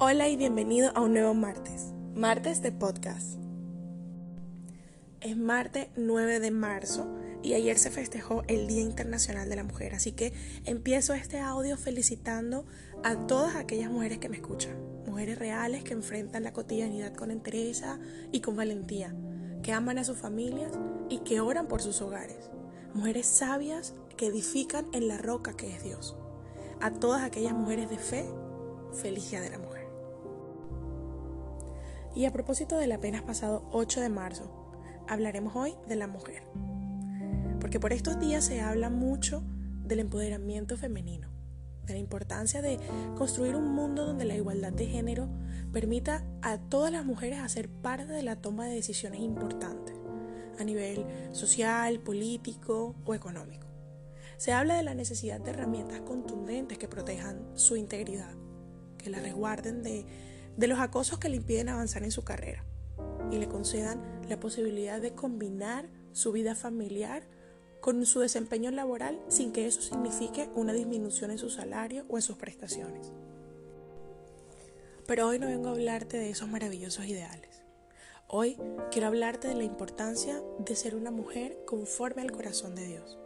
Hola y bienvenido a un nuevo martes, martes de podcast. Es martes 9 de marzo y ayer se festejó el Día Internacional de la Mujer, así que empiezo este audio felicitando a todas aquellas mujeres que me escuchan, mujeres reales que enfrentan la cotidianidad con entereza y con valentía, que aman a sus familias y que oran por sus hogares, mujeres sabias que edifican en la roca que es Dios. A todas aquellas mujeres de fe, feliz Día de la Mujer. Y a propósito del apenas pasado 8 de marzo, hablaremos hoy de la mujer. Porque por estos días se habla mucho del empoderamiento femenino, de la importancia de construir un mundo donde la igualdad de género permita a todas las mujeres hacer parte de la toma de decisiones importantes a nivel social, político o económico. Se habla de la necesidad de herramientas contundentes que protejan su integridad, que la resguarden de de los acosos que le impiden avanzar en su carrera y le concedan la posibilidad de combinar su vida familiar con su desempeño laboral sin que eso signifique una disminución en su salario o en sus prestaciones. Pero hoy no vengo a hablarte de esos maravillosos ideales. Hoy quiero hablarte de la importancia de ser una mujer conforme al corazón de Dios.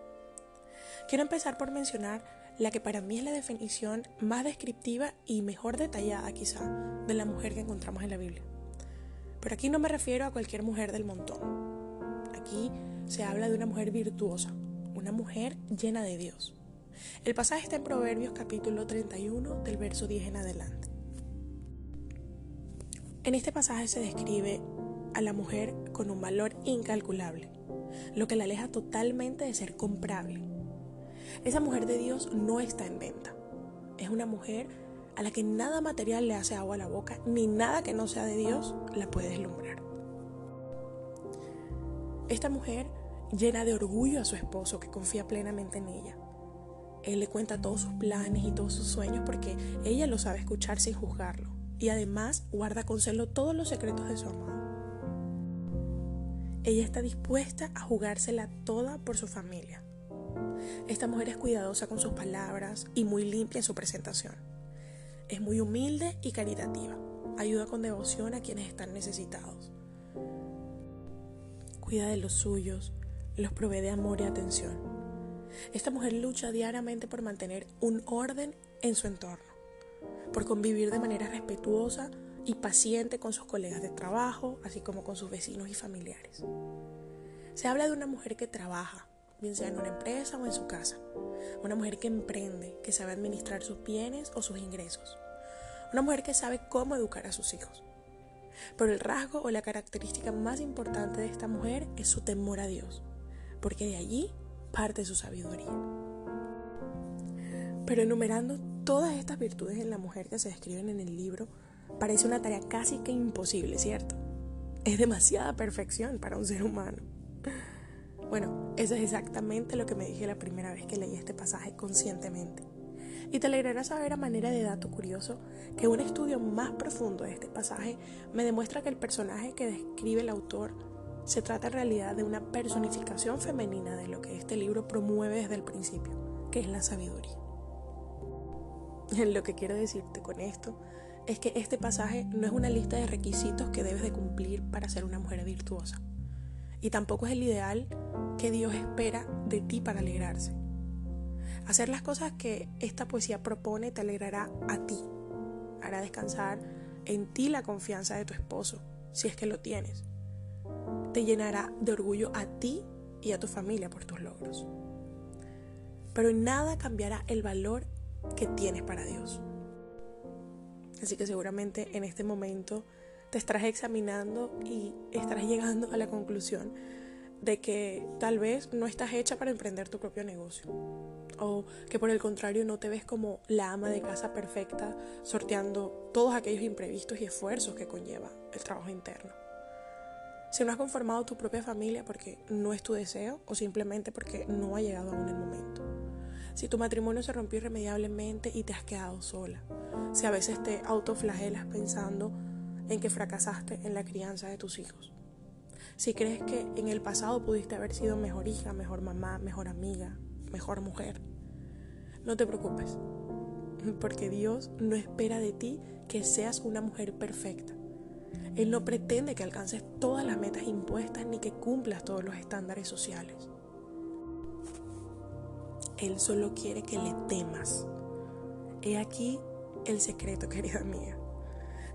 Quiero empezar por mencionar la que para mí es la definición más descriptiva y mejor detallada quizá de la mujer que encontramos en la Biblia. Pero aquí no me refiero a cualquier mujer del montón. Aquí se habla de una mujer virtuosa, una mujer llena de Dios. El pasaje está en Proverbios capítulo 31 del verso 10 en adelante. En este pasaje se describe a la mujer con un valor incalculable, lo que la aleja totalmente de ser comprable esa mujer de Dios no está en venta. Es una mujer a la que nada material le hace agua a la boca, ni nada que no sea de Dios la puede deslumbrar. Esta mujer llena de orgullo a su esposo que confía plenamente en ella. Él le cuenta todos sus planes y todos sus sueños porque ella lo sabe escuchar sin juzgarlo. Y además guarda con celo todos los secretos de su amado. Ella está dispuesta a jugársela toda por su familia. Esta mujer es cuidadosa con sus palabras y muy limpia en su presentación. Es muy humilde y caritativa. Ayuda con devoción a quienes están necesitados. Cuida de los suyos, los provee de amor y atención. Esta mujer lucha diariamente por mantener un orden en su entorno, por convivir de manera respetuosa y paciente con sus colegas de trabajo, así como con sus vecinos y familiares. Se habla de una mujer que trabaja, bien sea en una empresa o en su casa. Una mujer que emprende, que sabe administrar sus bienes o sus ingresos. Una mujer que sabe cómo educar a sus hijos. Pero el rasgo o la característica más importante de esta mujer es su temor a Dios, porque de allí parte su sabiduría. Pero enumerando todas estas virtudes en la mujer que se describen en el libro, parece una tarea casi que imposible, ¿cierto? Es demasiada perfección para un ser humano. Bueno, eso es exactamente lo que me dije la primera vez que leí este pasaje conscientemente. Y te alegrará saber a manera de dato curioso que un estudio más profundo de este pasaje me demuestra que el personaje que describe el autor se trata en realidad de una personificación femenina de lo que este libro promueve desde el principio, que es la sabiduría. Lo que quiero decirte con esto es que este pasaje no es una lista de requisitos que debes de cumplir para ser una mujer virtuosa. Y tampoco es el ideal que Dios espera de ti para alegrarse. Hacer las cosas que esta poesía propone te alegrará a ti. Hará descansar en ti la confianza de tu esposo, si es que lo tienes. Te llenará de orgullo a ti y a tu familia por tus logros. Pero nada cambiará el valor que tienes para Dios. Así que seguramente en este momento te estarás examinando y estarás llegando a la conclusión de que tal vez no estás hecha para emprender tu propio negocio. O que por el contrario no te ves como la ama de casa perfecta sorteando todos aquellos imprevistos y esfuerzos que conlleva el trabajo interno. Si no has conformado tu propia familia porque no es tu deseo o simplemente porque no ha llegado aún el momento. Si tu matrimonio se rompió irremediablemente y te has quedado sola. Si a veces te autoflagelas pensando en que fracasaste en la crianza de tus hijos si crees que en el pasado pudiste haber sido mejor hija, mejor mamá, mejor amiga, mejor mujer, no te preocupes. porque Dios no espera de ti que seas una mujer perfecta. Él no pretende que alcances todas las metas impuestas ni que cumplas todos los estándares sociales. Él solo quiere que le temas. He aquí el secreto, querida mía.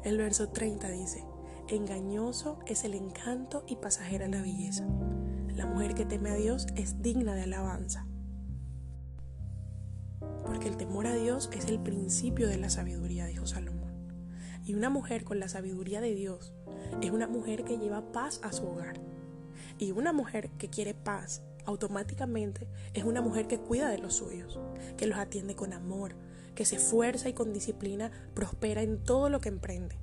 El verso 30 dice, engañoso es el encanto y pasajera la belleza. La mujer que teme a Dios es digna de alabanza. Porque el temor a Dios es el principio de la sabiduría, dijo Salomón. Y una mujer con la sabiduría de Dios es una mujer que lleva paz a su hogar. Y una mujer que quiere paz automáticamente es una mujer que cuida de los suyos, que los atiende con amor, que se esfuerza y con disciplina prospera en todo lo que emprende,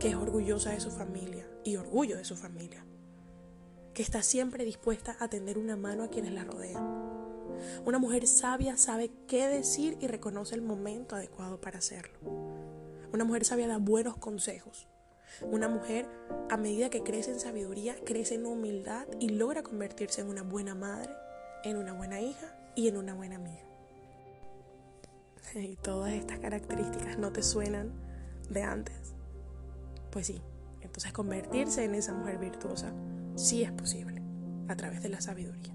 que es orgullosa de su familia y orgullo de su familia, que está siempre dispuesta a tender una mano a quienes la rodean. Una mujer sabia sabe qué decir y reconoce el momento adecuado para hacerlo. Una mujer sabia da buenos consejos. Una mujer, a medida que crece en sabiduría, crece en humildad y logra convertirse en una buena madre, en una buena hija y en una buena amiga. Y todas estas características no te suenan de antes. Pues sí, entonces convertirse en esa mujer virtuosa sí es posible a través de la sabiduría.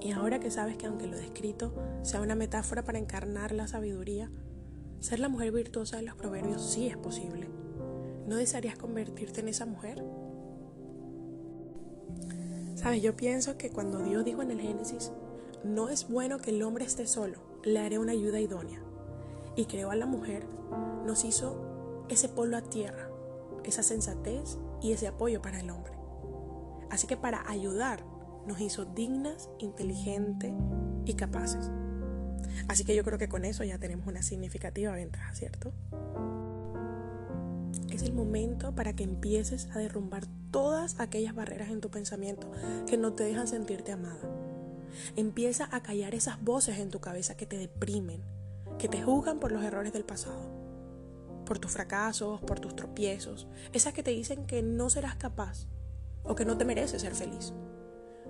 Y ahora que sabes que aunque lo descrito sea una metáfora para encarnar la sabiduría, ser la mujer virtuosa de los proverbios sí es posible. ¿No desearías convertirte en esa mujer? Sabes, yo pienso que cuando Dios dijo en el Génesis, no es bueno que el hombre esté solo, le haré una ayuda idónea. Y creó a la mujer, nos hizo ese polo a tierra, esa sensatez y ese apoyo para el hombre. Así que para ayudar nos hizo dignas, inteligentes y capaces. Así que yo creo que con eso ya tenemos una significativa ventaja, ¿cierto? Es el momento para que empieces a derrumbar todas aquellas barreras en tu pensamiento que no te dejan sentirte amada. Empieza a callar esas voces en tu cabeza que te deprimen, que te juzgan por los errores del pasado, por tus fracasos, por tus tropiezos, esas que te dicen que no serás capaz o que no te mereces ser feliz.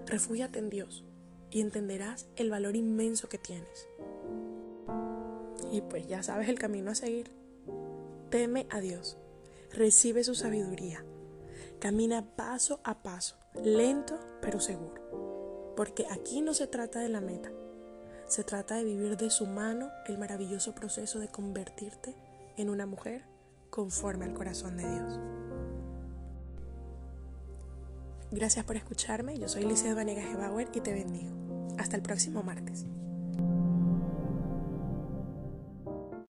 Refúgiate en Dios y entenderás el valor inmenso que tienes. Y pues ya sabes el camino a seguir. Teme a Dios, recibe su sabiduría, camina paso a paso, lento pero seguro. Porque aquí no se trata de la meta, se trata de vivir de su mano el maravilloso proceso de convertirte en una mujer conforme al corazón de Dios. Gracias por escucharme. Yo soy Licia Vanegas Gebauer y te bendigo. Hasta el próximo martes.